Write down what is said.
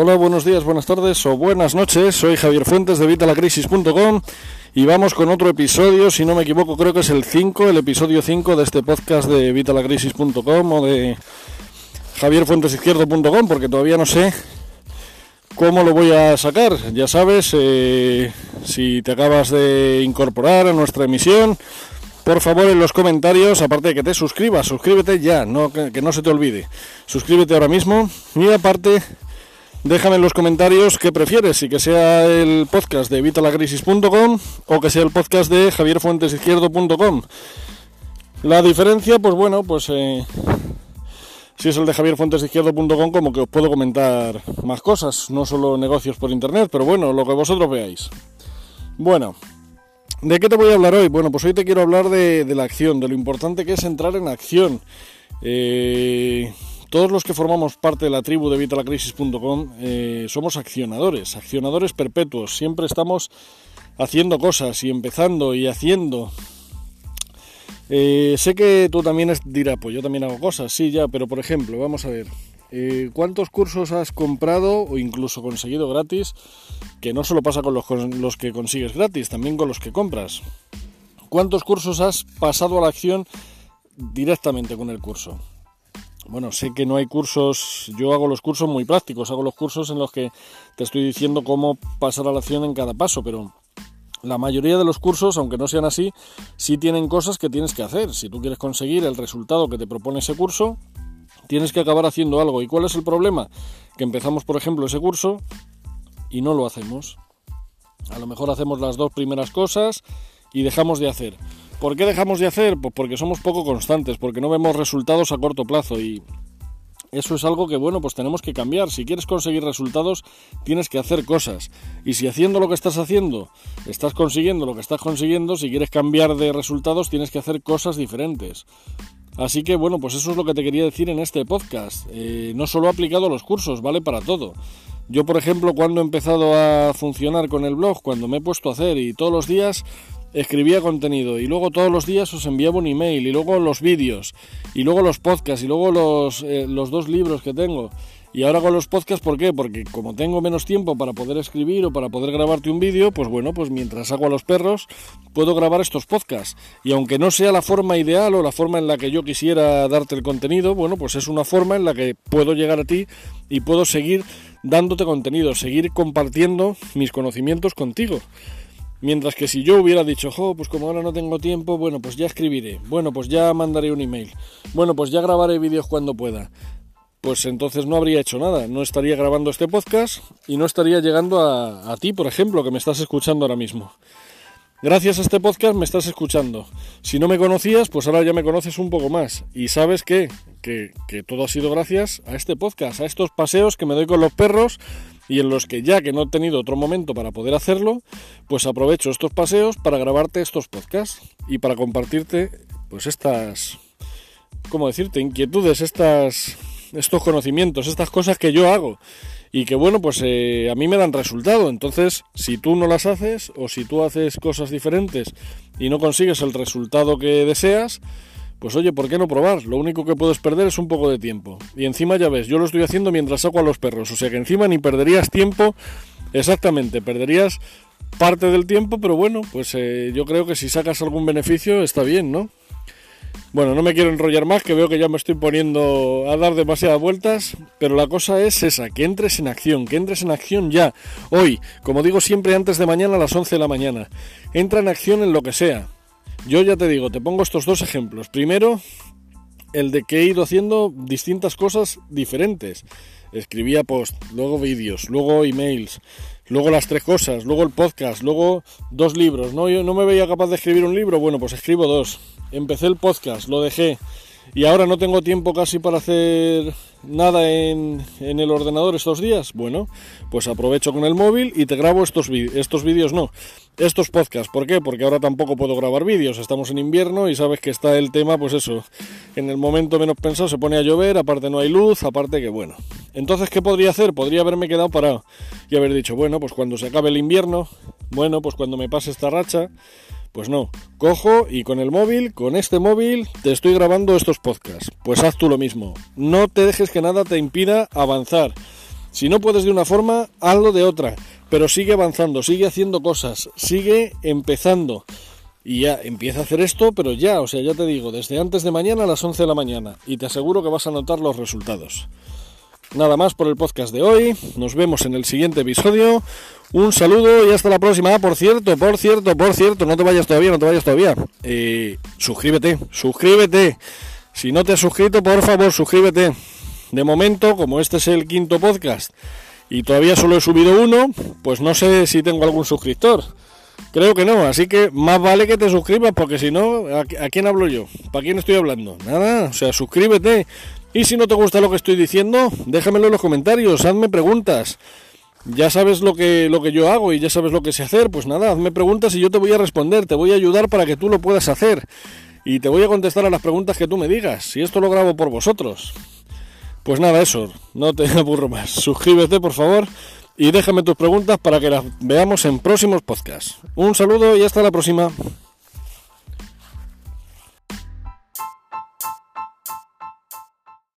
Hola, buenos días, buenas tardes o buenas noches. Soy Javier Fuentes de Vitalacrisis.com y vamos con otro episodio, si no me equivoco, creo que es el 5, el episodio 5 de este podcast de Vitalacrisis.com o de javierfuentesizquierdo.com, porque todavía no sé cómo lo voy a sacar. Ya sabes, eh, si te acabas de incorporar a nuestra emisión, por favor en los comentarios, aparte de que te suscribas, suscríbete ya, que no se te olvide. Suscríbete ahora mismo y aparte Déjame en los comentarios qué prefieres, si que sea el podcast de evitalacrisis.com o que sea el podcast de javierfuentesizquierdo.com. La diferencia, pues bueno, pues eh, si es el de javierfuentesizquierdo.com como que os puedo comentar más cosas, no solo negocios por internet, pero bueno, lo que vosotros veáis. Bueno, ¿de qué te voy a hablar hoy? Bueno, pues hoy te quiero hablar de, de la acción, de lo importante que es entrar en acción. Eh, todos los que formamos parte de la tribu de Vitalacrisis.com eh, somos accionadores, accionadores perpetuos. Siempre estamos haciendo cosas y empezando y haciendo. Eh, sé que tú también dirás, pues yo también hago cosas, sí, ya, pero por ejemplo, vamos a ver, eh, ¿cuántos cursos has comprado o incluso conseguido gratis? Que no solo pasa con los, con los que consigues gratis, también con los que compras. ¿Cuántos cursos has pasado a la acción directamente con el curso? Bueno, sé que no hay cursos, yo hago los cursos muy prácticos, hago los cursos en los que te estoy diciendo cómo pasar a la acción en cada paso, pero la mayoría de los cursos, aunque no sean así, sí tienen cosas que tienes que hacer. Si tú quieres conseguir el resultado que te propone ese curso, tienes que acabar haciendo algo. ¿Y cuál es el problema? Que empezamos, por ejemplo, ese curso y no lo hacemos. A lo mejor hacemos las dos primeras cosas y dejamos de hacer. ¿Por qué dejamos de hacer? Pues porque somos poco constantes, porque no vemos resultados a corto plazo y eso es algo que, bueno, pues tenemos que cambiar. Si quieres conseguir resultados, tienes que hacer cosas. Y si haciendo lo que estás haciendo, estás consiguiendo lo que estás consiguiendo, si quieres cambiar de resultados, tienes que hacer cosas diferentes. Así que, bueno, pues eso es lo que te quería decir en este podcast. Eh, no solo aplicado los cursos, vale para todo. Yo, por ejemplo, cuando he empezado a funcionar con el blog, cuando me he puesto a hacer y todos los días escribía contenido y luego todos los días os enviaba un email y luego los vídeos y luego los podcasts y luego los, eh, los dos libros que tengo. Y ahora con los podcasts, ¿por qué? Porque como tengo menos tiempo para poder escribir o para poder grabarte un vídeo, pues bueno, pues mientras hago a los perros, puedo grabar estos podcasts. Y aunque no sea la forma ideal o la forma en la que yo quisiera darte el contenido, bueno, pues es una forma en la que puedo llegar a ti y puedo seguir dándote contenido, seguir compartiendo mis conocimientos contigo. Mientras que si yo hubiera dicho, jo, pues como ahora no tengo tiempo, bueno, pues ya escribiré, bueno, pues ya mandaré un email, bueno, pues ya grabaré vídeos cuando pueda, pues entonces no habría hecho nada, no estaría grabando este podcast y no estaría llegando a, ti, por ejemplo, que me estás escuchando ahora mismo. Gracias a este podcast me estás escuchando. Si no me conocías, pues ahora ya me conoces un poco más. Y sabes que, que, que todo ha sido gracias a este podcast, a estos paseos que me doy con los perros y en los que ya que no he tenido otro momento para poder hacerlo, pues aprovecho estos paseos para grabarte estos podcasts y para compartirte pues estas, ¿cómo decirte? Inquietudes, estas, estos conocimientos, estas cosas que yo hago y que bueno, pues eh, a mí me dan resultado. Entonces, si tú no las haces o si tú haces cosas diferentes y no consigues el resultado que deseas, pues oye, ¿por qué no probar? Lo único que puedes perder es un poco de tiempo. Y encima ya ves, yo lo estoy haciendo mientras saco a los perros. O sea que encima ni perderías tiempo, exactamente, perderías parte del tiempo, pero bueno, pues eh, yo creo que si sacas algún beneficio está bien, ¿no? Bueno, no me quiero enrollar más, que veo que ya me estoy poniendo a dar demasiadas vueltas, pero la cosa es esa, que entres en acción, que entres en acción ya, hoy, como digo siempre antes de mañana a las 11 de la mañana. Entra en acción en lo que sea, yo ya te digo, te pongo estos dos ejemplos. Primero, el de que he ido haciendo distintas cosas diferentes. Escribía post, luego vídeos, luego emails, luego las tres cosas, luego el podcast, luego dos libros. No, yo no me veía capaz de escribir un libro, bueno, pues escribo dos. Empecé el podcast, lo dejé. Y ahora no tengo tiempo casi para hacer nada en, en el ordenador estos días. Bueno, pues aprovecho con el móvil y te grabo estos, estos vídeos, no, estos podcasts. ¿Por qué? Porque ahora tampoco puedo grabar vídeos. Estamos en invierno y sabes que está el tema, pues eso, en el momento menos pensado se pone a llover, aparte no hay luz, aparte que bueno. Entonces, ¿qué podría hacer? Podría haberme quedado parado y haber dicho, bueno, pues cuando se acabe el invierno, bueno, pues cuando me pase esta racha pues no, cojo y con el móvil, con este móvil, te estoy grabando estos podcasts. Pues haz tú lo mismo. No te dejes que nada te impida avanzar. Si no puedes de una forma, hazlo de otra. Pero sigue avanzando, sigue haciendo cosas, sigue empezando. Y ya empieza a hacer esto, pero ya, o sea, ya te digo, desde antes de mañana a las 11 de la mañana. Y te aseguro que vas a notar los resultados. Nada más por el podcast de hoy. Nos vemos en el siguiente episodio. Un saludo y hasta la próxima. Ah, por cierto, por cierto, por cierto, no te vayas todavía, no te vayas todavía. Eh, suscríbete, suscríbete. Si no te has suscrito, por favor, suscríbete. De momento, como este es el quinto podcast y todavía solo he subido uno, pues no sé si tengo algún suscriptor. Creo que no, así que más vale que te suscribas porque si no, ¿a, quién hablo yo? ¿Para quién estoy hablando? Nada, o sea, suscríbete. Y si no te gusta lo que estoy diciendo, déjamelo en los comentarios, hazme preguntas. Ya sabes lo que, lo que yo hago y ya sabes lo que sé hacer, pues nada, hazme preguntas y yo te voy a responder, te voy a ayudar para que tú lo puedas hacer. Y te voy a contestar a las preguntas que tú me digas, si esto lo grabo por vosotros. Pues nada, eso, no te aburro más. Suscríbete, por favor, y déjame tus preguntas para que las veamos en próximos podcasts. Un saludo y hasta la próxima.